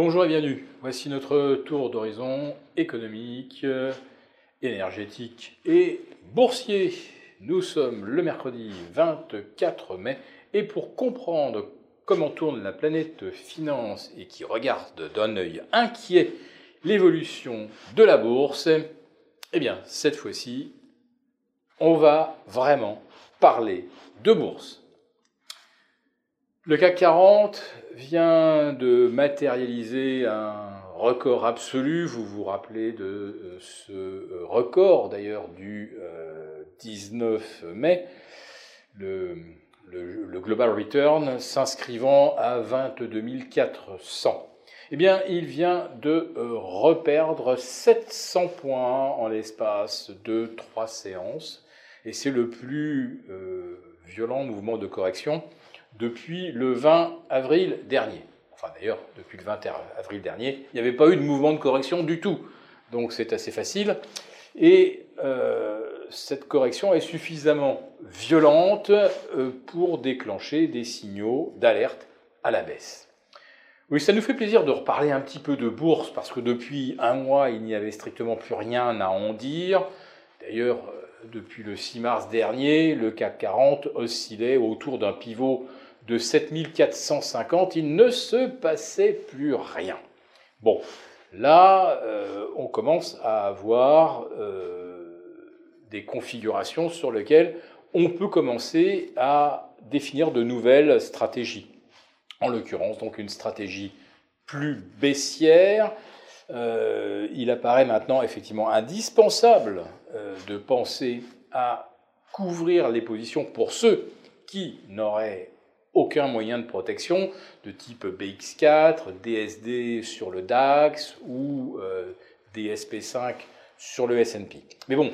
Bonjour et bienvenue. Voici notre tour d'horizon économique, énergétique et boursier. Nous sommes le mercredi 24 mai et pour comprendre comment tourne la planète finance et qui regarde d'un œil inquiet l'évolution de la bourse, eh bien cette fois-ci, on va vraiment parler de bourse. Le CAC 40 vient de matérialiser un record absolu. Vous vous rappelez de euh, ce euh, record d'ailleurs du 19 euh, mai, le, Global Return s'inscrivant à 22 400. Eh bien, il vient de reperdre 700 points en l'espace de trois séances, et c'est le plus violent mouvement de correction depuis le 20 avril dernier. Enfin d'ailleurs, depuis le 20 avril dernier, il n'y avait pas eu de mouvement de correction du tout. Donc c'est assez facile. Et euh, cette correction est suffisamment violente euh, pour déclencher des signaux d'alerte à la baisse. Oui, ça nous fait plaisir de reparler un petit peu de bourse parce que depuis un mois, il n'y avait strictement plus rien à en dire. D'ailleurs, euh, depuis le 6 mars dernier, le CAC 40 oscillait autour d'un pivot de 7450, il ne se passait plus rien. Bon, là, euh, on commence à avoir euh, des configurations sur lesquelles on peut commencer à définir de nouvelles stratégies. En l'occurrence, donc une stratégie plus baissière. Euh, il apparaît maintenant effectivement indispensable de penser à couvrir les positions pour ceux qui n'auraient aucun moyen de protection de type BX4, DSD sur le DAX ou euh, DSP5 sur le S&P. Mais bon,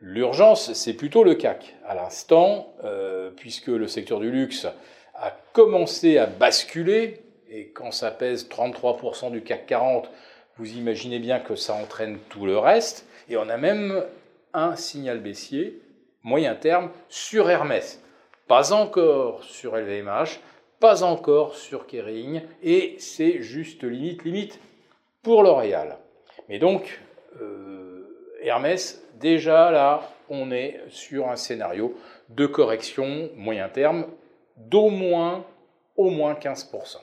l'urgence, c'est plutôt le CAC. À l'instant, euh, puisque le secteur du luxe a commencé à basculer, et quand ça pèse 33% du CAC 40, vous imaginez bien que ça entraîne tout le reste, et on a même un signal baissier moyen terme sur Hermès. Pas encore sur LVMH, pas encore sur Kering, et c'est juste limite, limite pour L'Oréal. Mais donc, euh, Hermès, déjà là, on est sur un scénario de correction moyen terme d'au moins, au moins 15%.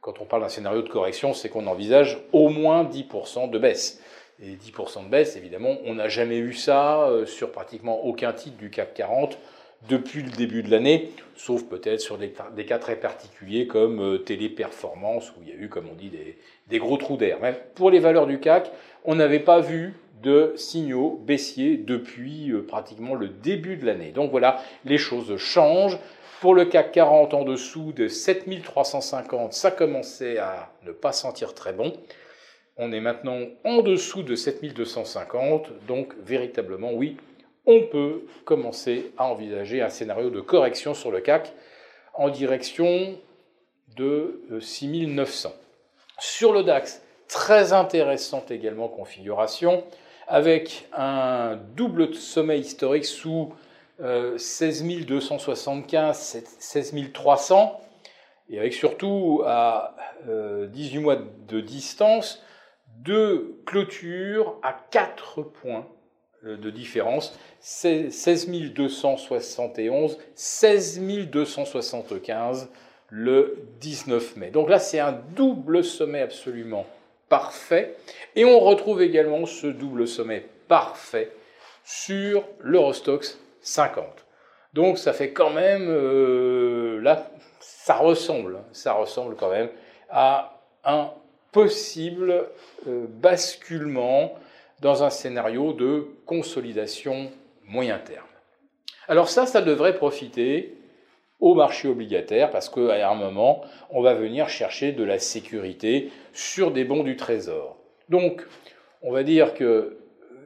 Quand on parle d'un scénario de correction, c'est qu'on envisage au moins 10% de baisse. Et 10% de baisse, évidemment, on n'a jamais eu ça euh, sur pratiquement aucun titre du CAC 40 depuis le début de l'année, sauf peut-être sur des, cas très particuliers comme euh, Téléperformance, où il y a eu, comme on dit, des, gros trous d'air. Mais pour les valeurs du CAC, on n'avait pas vu de signaux baissiers depuis euh, pratiquement le début de l'année. Donc voilà, les choses changent. Pour le CAC 40 en dessous de 7350, ça commençait à ne pas sentir très bon. On est maintenant en dessous de 7250, donc véritablement oui, on peut commencer à envisager un scénario de correction sur le CAC en direction de 6900. Euh, sur le DAX, très intéressante également configuration, avec un double sommet historique sous 16 275, 16 300, et avec surtout à 18 euh, mois de distance, deux clôtures à 4 points euh, de différence, 16 271, 16 275 le 19 mai. Donc là, c'est un double sommet absolument parfait. Et on retrouve également ce double sommet parfait sur l'Eurostox 50. Donc ça fait quand même, euh, là, ça ressemble, ça ressemble quand même à un possible euh, basculement dans un scénario de consolidation moyen terme. Alors ça, ça devrait profiter au marché obligataire parce qu'à un moment, on va venir chercher de la sécurité sur des bons du trésor. Donc, on va dire que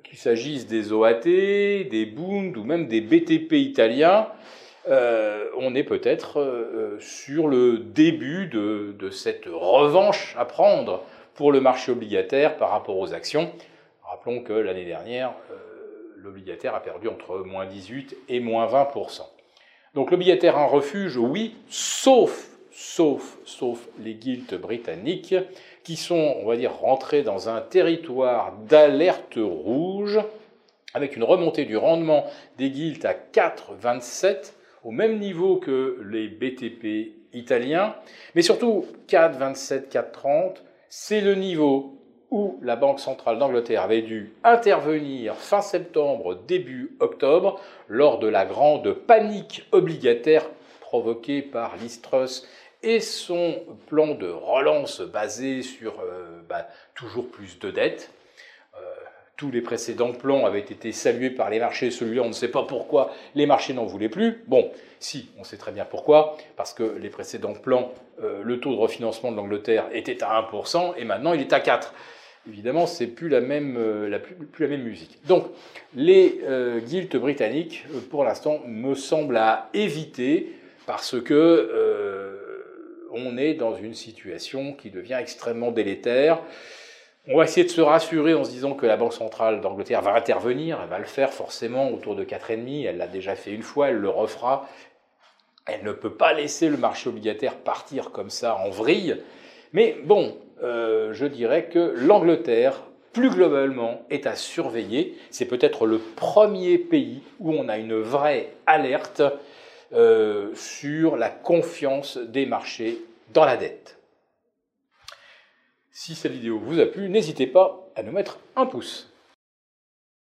qu'il s'agisse des OAT, des Bund ou même des BTP italiens, euh, on est peut-être euh, sur le début de, de, cette revanche à prendre pour le marché obligataire par rapport aux actions. Rappelons que l'année dernière, euh, l'obligataire a perdu entre moins 18 et moins 20%. Donc l'obligataire un refuge, oui, sauf, sauf, sauf les guildes britanniques, qui sont, on va dire, rentrés dans un territoire d'alerte rouge, avec une remontée du rendement des guildes à 4,27, au même niveau que les BTP italiens, mais surtout 4,27, 4,30, c'est le niveau où la Banque centrale d'Angleterre avait dû intervenir fin septembre, début octobre, lors de la grande panique obligataire provoquée par l'Istrus et son plan de relance basé sur euh, bah, toujours plus de dettes. Euh, tous les précédents plans avaient été salués par les marchés, celui-là on ne sait pas pourquoi les marchés n'en voulaient plus. Bon, si, on sait très bien pourquoi, parce que les précédents plans, euh, le taux de refinancement de l'Angleterre était à 1% et maintenant il est à 4% évidemment, c'est plus la même, la plus, la même musique. Donc, les euh, britanniques, pour l'instant, me semblent à éviter parce que on est dans une situation qui devient extrêmement délétère. On va essayer de se rassurer en se disant que la Banque centrale d'Angleterre va intervenir, elle va le faire forcément autour de 4,5, elle l'a déjà fait une fois, elle le refera. Elle ne peut pas laisser le marché obligataire partir comme ça en vrille. Mais bon, euh, je dirais que l'Angleterre, plus globalement, est à surveiller. C'est peut-être le premier pays où on a une vraie alerte euh, sur la confiance des marchés dans la dette. Si cette vidéo vous a plu, n'hésitez pas à nous mettre un pouce.